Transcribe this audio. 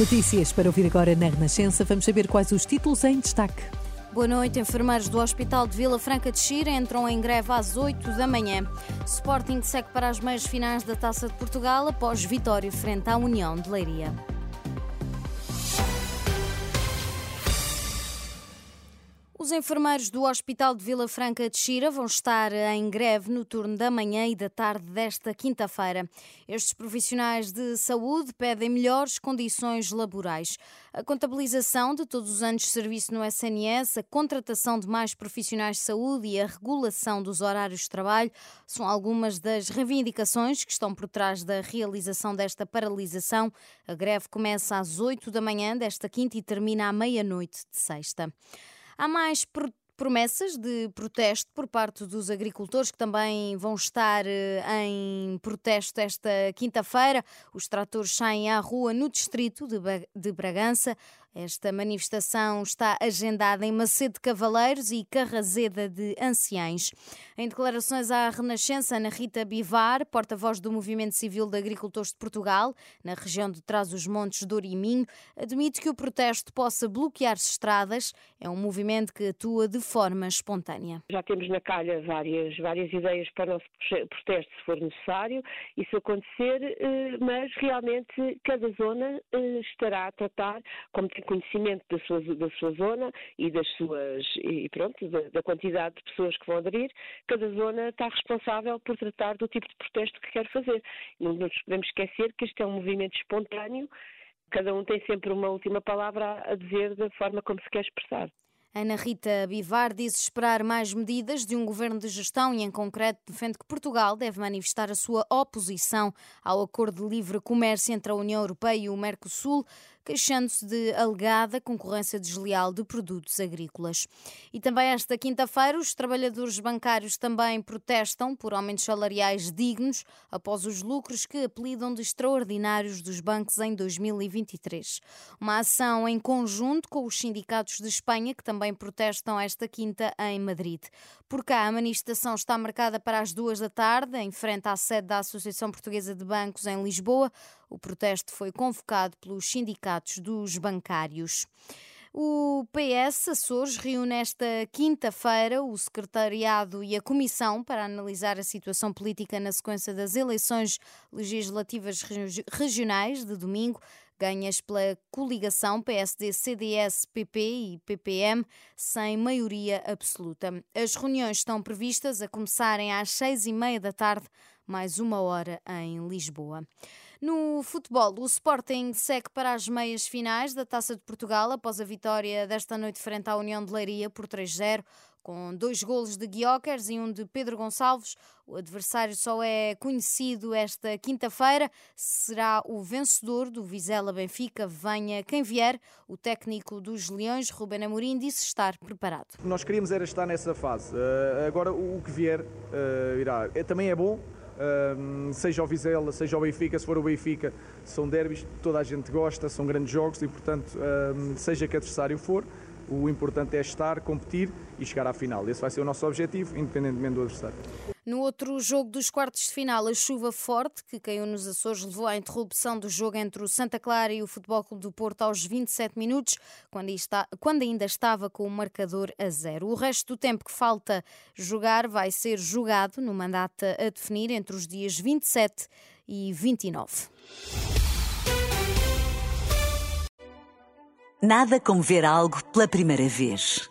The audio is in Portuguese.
Notícias para ouvir agora na Renascença. Vamos saber quais os títulos em destaque. Boa noite. Enfermeiros do Hospital de Vila Franca de Xira entram em greve às 8 da manhã. Sporting segue para as meias finais da Taça de Portugal após vitória frente à União de Leiria. Os enfermeiros do Hospital de Vila Franca de Xira vão estar em greve no turno da manhã e da tarde desta quinta-feira. Estes profissionais de saúde pedem melhores condições laborais. A contabilização de todos os anos de serviço no SNS, a contratação de mais profissionais de saúde e a regulação dos horários de trabalho são algumas das reivindicações que estão por trás da realização desta paralisação. A greve começa às 8 da manhã desta quinta e termina à meia-noite de sexta. Há mais promessas de protesto por parte dos agricultores que também vão estar eh, em protesto esta quinta-feira. Os tratores saem à rua no distrito de Bragança. Esta manifestação está agendada em Macedo de Cavaleiros e Carrazeda de Anciães. Em declarações à Renascença, Ana Rita Bivar, porta-voz do Movimento Civil de Agricultores de Portugal, na região de Trás-os-Montes, Douro e Minho, admite que o protesto possa bloquear estradas. É um movimento que atua de forma espontânea. Já temos na calha várias, várias ideias para o nosso protesto, se for necessário, isso acontecer, eh, mas realmente cada zona eh, estará a tratar, como conhecimento da sua, da sua zona e das suas e pronto, da, da, quantidade de pessoas que vão aderir, cada zona está responsável por tratar do tipo de protesto que quer fazer. Não nos podemos esquecer que este é um movimento espontâneo, cada um tem sempre uma última palavra a dizer da forma como se quer expressar. Ana Rita Bivar diz esperar mais medidas de um governo de gestão e, em concreto, defende que Portugal deve manifestar a sua oposição ao acordo de livre comércio entre a União Europeia e o Mercosul, queixando-se de alegada concorrência desleal de produtos agrícolas. E também esta quinta-feira, os trabalhadores bancários também protestam por aumentos salariais dignos após os lucros que apelidam de extraordinários dos bancos em 2023. Uma ação em conjunto com os sindicatos de Espanha, que também protestam esta quinta em Madrid. Por cá, a manifestação está marcada para as duas da tarde, em frente à sede da Associação Portuguesa de Bancos em Lisboa. O protesto foi convocado pelos sindicatos dos bancários. O PS Açores reúne esta quinta-feira o secretariado e a comissão para analisar a situação política na sequência das eleições legislativas regionais de domingo ganhas pela coligação PSD, CDS, PP e PPM, sem maioria absoluta. As reuniões estão previstas a começarem às seis e meia da tarde, mais uma hora em Lisboa. No futebol, o Sporting segue para as meias finais da Taça de Portugal após a vitória desta noite frente à União de Leiria por 3-0 com dois golos de Guiocers e um de Pedro Gonçalves. O adversário só é conhecido esta quinta-feira. Será o vencedor do Vizela Benfica. Venha quem vier. O técnico dos Leões, Ruben Amorim, disse estar preparado. Nós queríamos era estar nessa fase. Uh, agora o que vier uh, irá. É, também é bom seja o Vizela, seja o Benfica, se for o Benfica, são derbys, toda a gente gosta, são grandes jogos e, portanto, seja que adversário for, o importante é estar, competir e chegar à final. Esse vai ser o nosso objetivo, independentemente do adversário. No outro jogo dos quartos de final, a chuva forte que caiu nos Açores levou à interrupção do jogo entre o Santa Clara e o Futebol Clube do Porto aos 27 minutos, quando, ainda estava com o marcador a zero. O resto do tempo que falta jogar vai ser jogado no mandato a definir entre os dias 27 e 29. Nada como ver algo pela primeira vez.